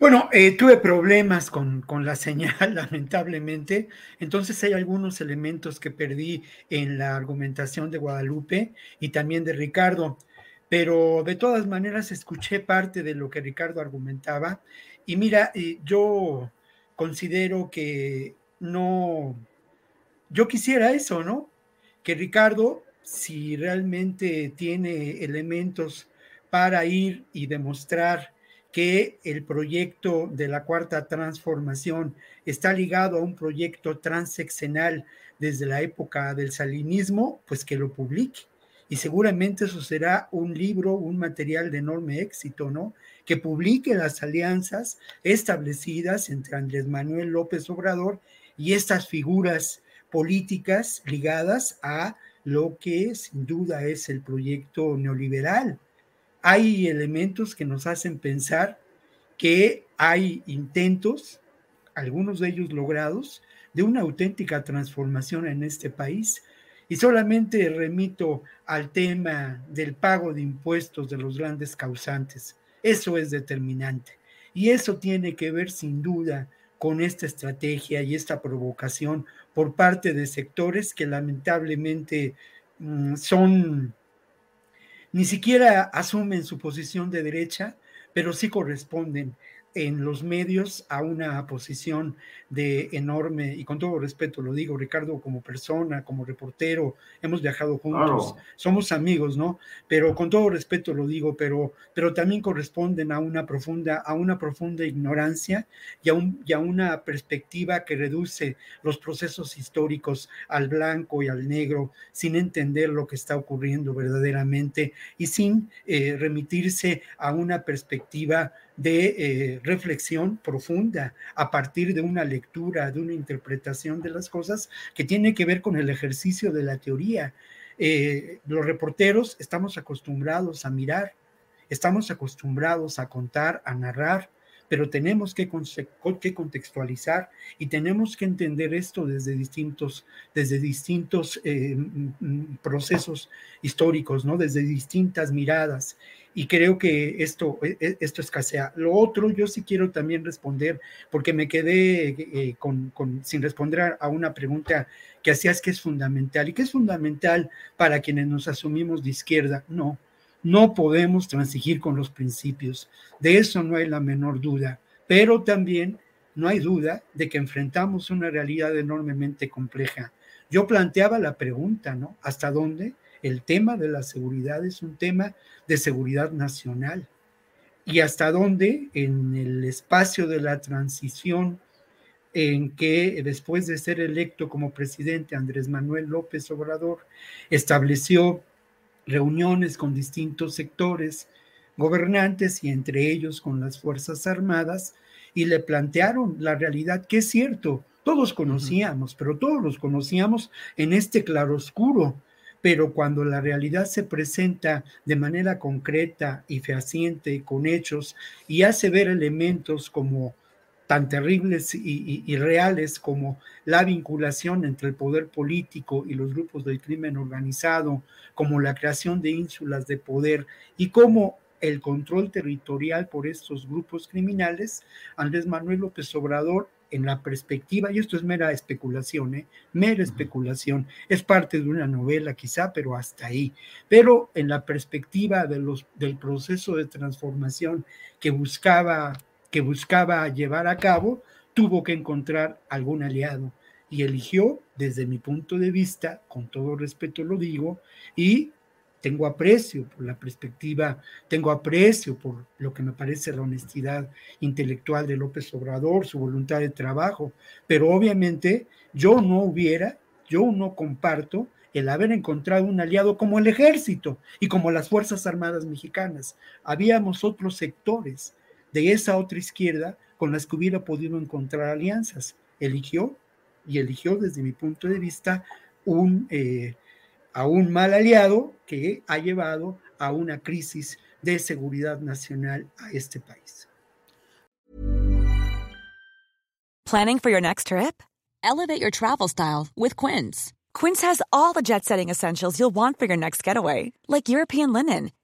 Bueno, eh, tuve problemas con, con, la señal, lamentablemente. Entonces hay algunos elementos que perdí en la argumentación de Guadalupe y también de Ricardo. Pero de todas maneras escuché parte de lo que Ricardo argumentaba. Y mira, eh, yo considero que no, yo quisiera eso, ¿no? Que Ricardo, si realmente tiene elementos para ir y demostrar que el proyecto de la cuarta transformación está ligado a un proyecto transeccional desde la época del salinismo, pues que lo publique. Y seguramente eso será un libro, un material de enorme éxito, ¿no? Que publique las alianzas establecidas entre Andrés Manuel López Obrador y estas figuras políticas ligadas a lo que sin duda es el proyecto neoliberal hay elementos que nos hacen pensar que hay intentos, algunos de ellos logrados, de una auténtica transformación en este país. Y solamente remito al tema del pago de impuestos de los grandes causantes. Eso es determinante. Y eso tiene que ver sin duda con esta estrategia y esta provocación por parte de sectores que lamentablemente mm, son ni siquiera asumen su posición de derecha, pero sí corresponden en los medios a una posición de enorme, y con todo respeto lo digo, Ricardo, como persona, como reportero, hemos viajado juntos, somos amigos, ¿no? Pero con todo respeto lo digo, pero, pero también corresponden a una profunda, a una profunda ignorancia y a, un, y a una perspectiva que reduce los procesos históricos al blanco y al negro, sin entender lo que está ocurriendo verdaderamente y sin eh, remitirse a una perspectiva de eh, reflexión profunda a partir de una lectura, de una interpretación de las cosas que tiene que ver con el ejercicio de la teoría. Eh, los reporteros estamos acostumbrados a mirar, estamos acostumbrados a contar, a narrar, pero tenemos que, que, contextualizar y tenemos que entender esto desde distintos, desde distintos eh, procesos históricos, ¿no? desde distintas miradas y creo que esto, e, e, esto escasea. Lo otro, yo sí quiero también responder, porque me quedé eh, con, sin responder a, una pregunta que hacías que es fundamental y que es fundamental para quienes nos asumimos de izquierda. No, no podemos transigir con los principios, de eso no hay la menor duda, pero también no hay duda de que enfrentamos una realidad enormemente compleja. Yo planteaba la pregunta, ¿no? ¿Hasta dónde? el tema de la seguridad es un tema de seguridad nacional. Y hasta dónde en el espacio de la transición en que después de ser electo como presidente Andrés Manuel López Obrador estableció reuniones con distintos sectores gobernantes y entre ellos con las Fuerzas Armadas y le plantearon la realidad que es cierto, todos conocíamos, pero todos los conocíamos en este claroscuro pero cuando la realidad se presenta de manera concreta y fehaciente, con hechos, y hace ver elementos como tan terribles y, reales como la vinculación entre el poder político y los grupos del crimen organizado, como la creación de ínsulas de poder y cómo el control territorial por estos grupos criminales, Andrés Manuel López Obrador en la perspectiva, y esto es mera especulación, ¿eh? mera especulación, es parte de una novela quizá, pero hasta ahí, pero en la perspectiva de los, del proceso de transformación que buscaba, que buscaba llevar a cabo, tuvo que encontrar algún aliado y eligió, desde mi punto de vista, con todo respeto lo digo, y tengo aprecio por la perspectiva, tengo aprecio por lo que me parece la honestidad intelectual de López Obrador, su voluntad de trabajo, pero obviamente yo no hubiera, yo no comparto el haber encontrado un aliado como el ejército y como las Fuerzas Armadas mexicanas. Habíamos otros sectores de esa otra izquierda con las que hubiera podido encontrar alianzas. Eligió, y eligió desde mi punto de vista. Eh, a un mal aliado que ha llevado a una crisis de seguridad nacional a este país. Planning for your next trip? Elevate your travel style with Quince. Quince has all the jet-setting essentials you'll want for your next getaway, like European linen,